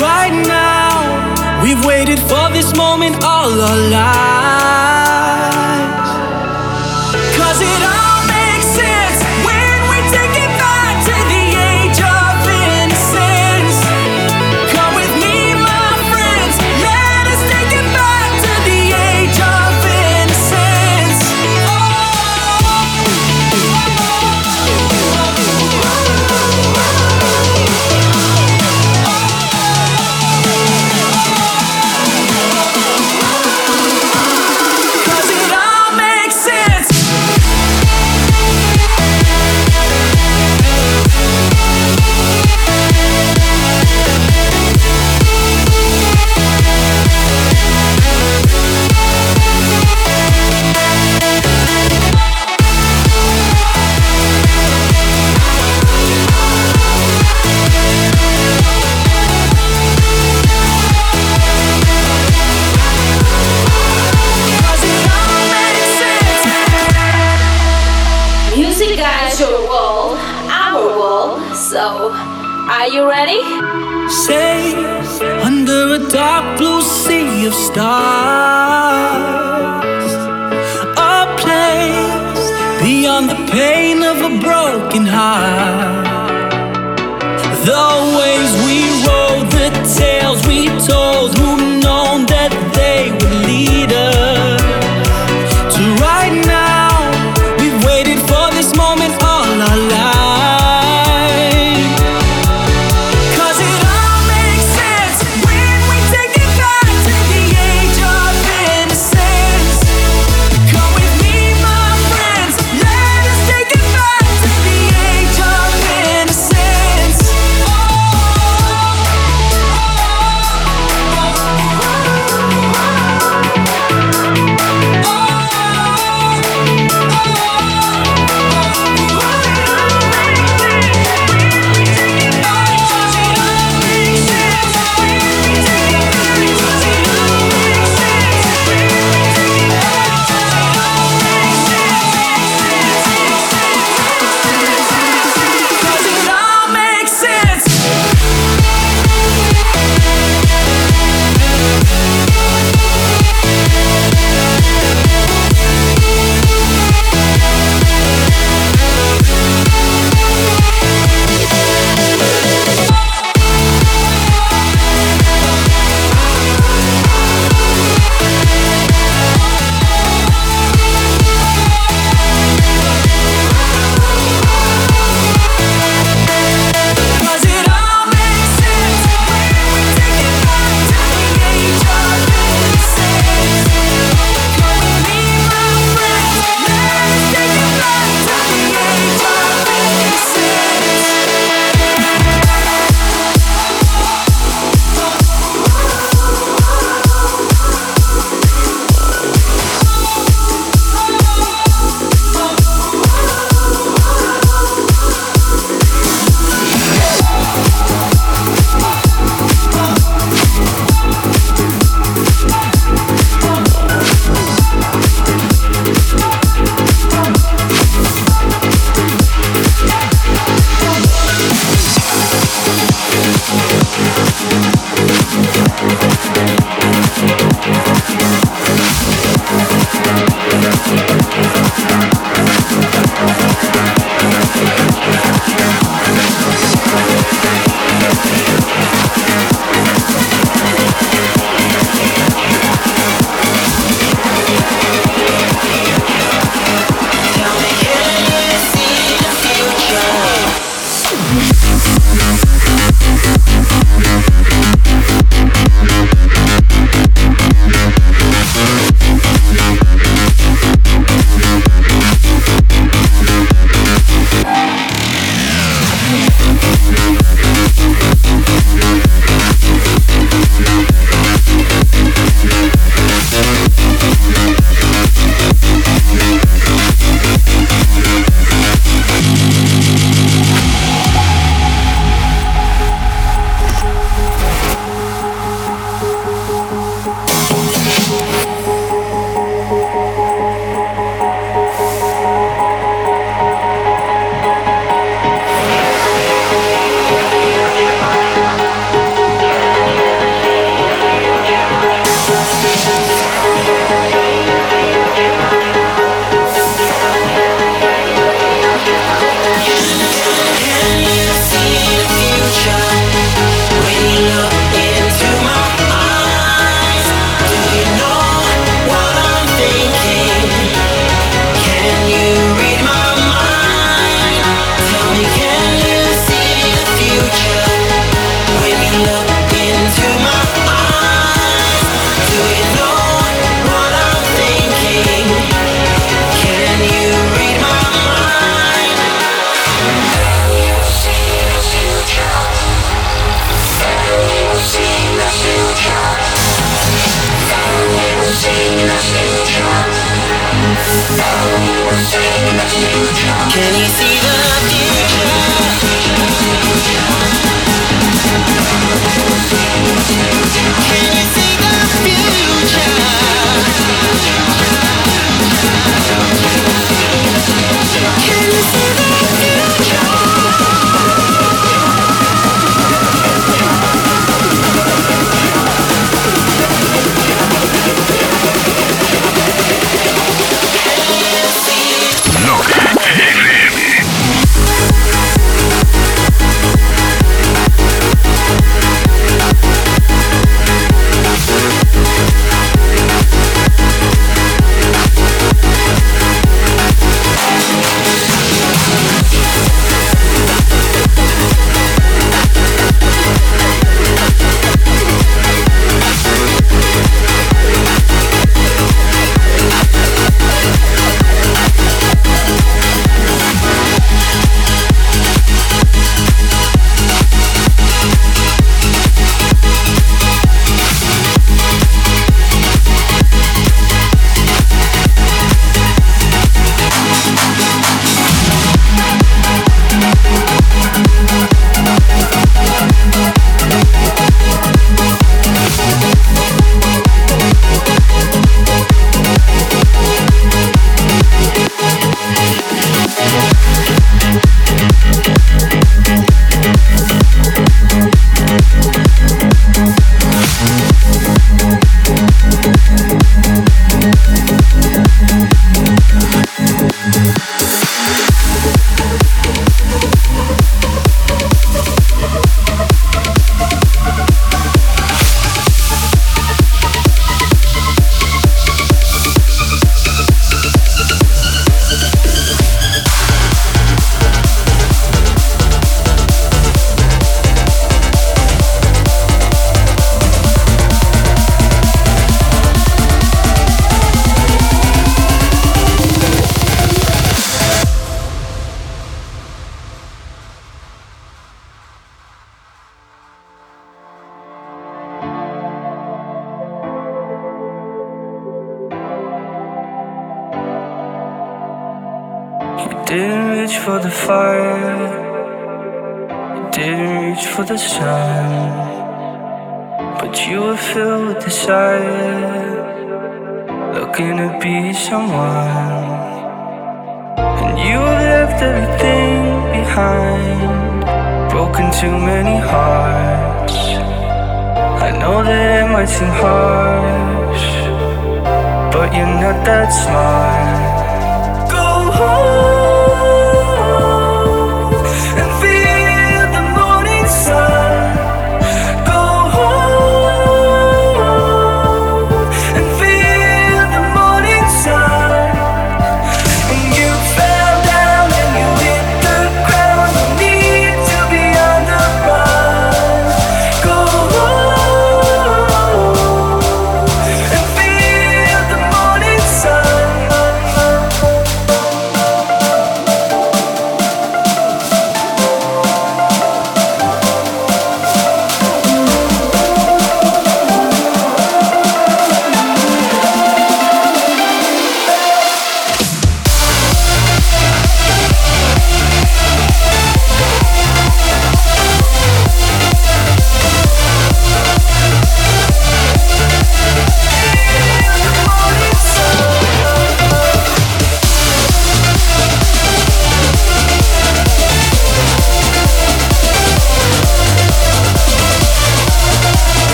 right now. We've waited for this moment all our lives.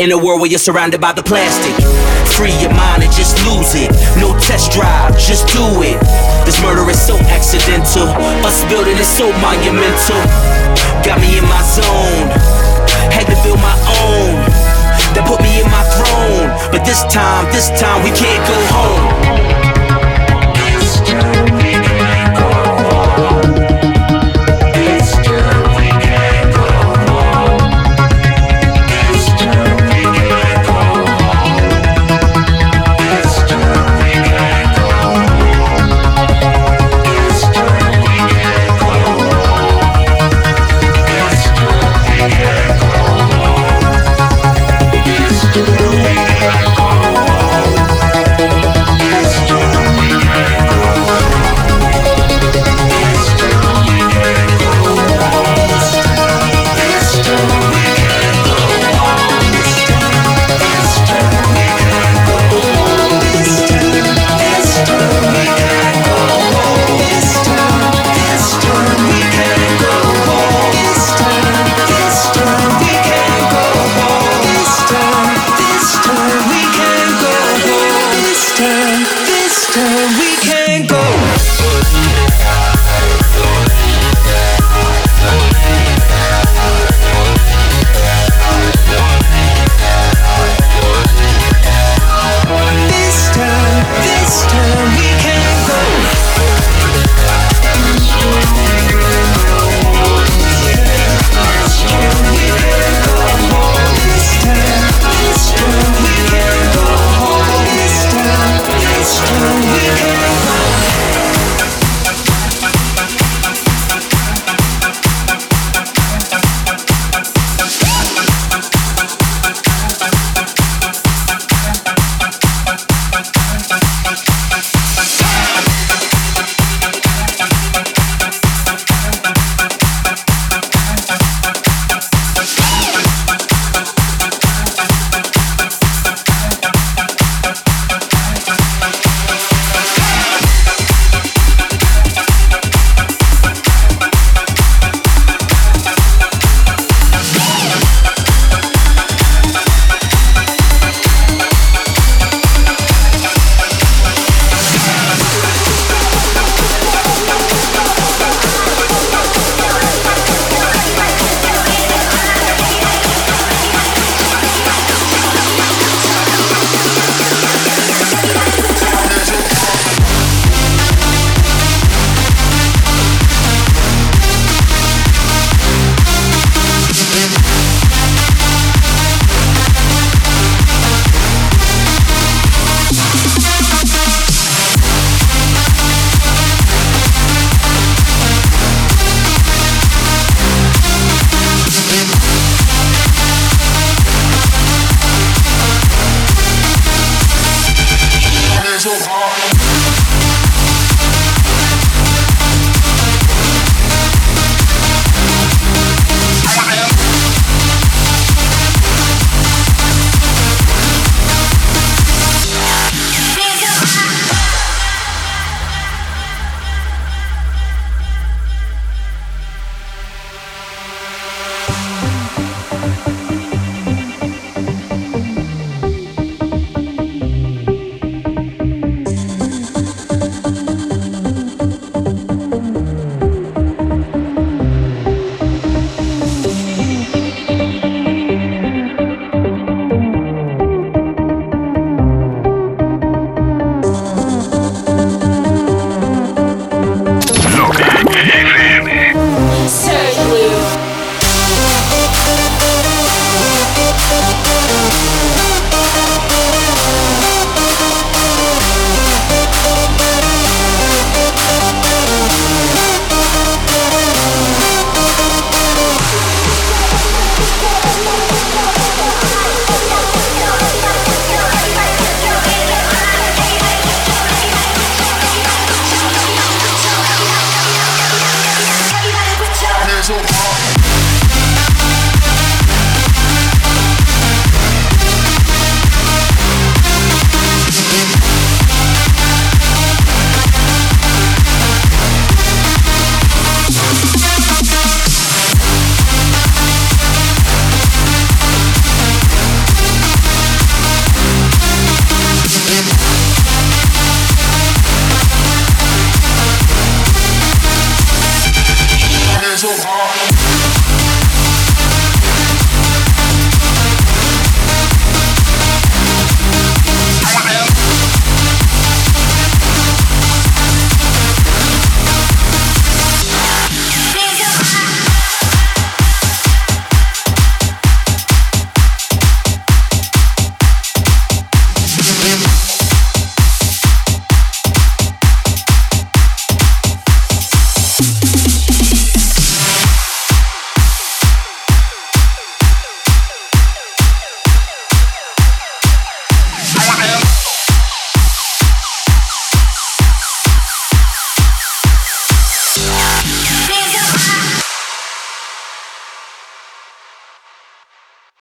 In a world where you're surrounded by the plastic. Free your mind and just lose it. No test drive, just do it. This murder is so accidental. Us building is so monumental. Got me in my zone. Had to build my own. That put me in my throne. But this time, this time we can't go home.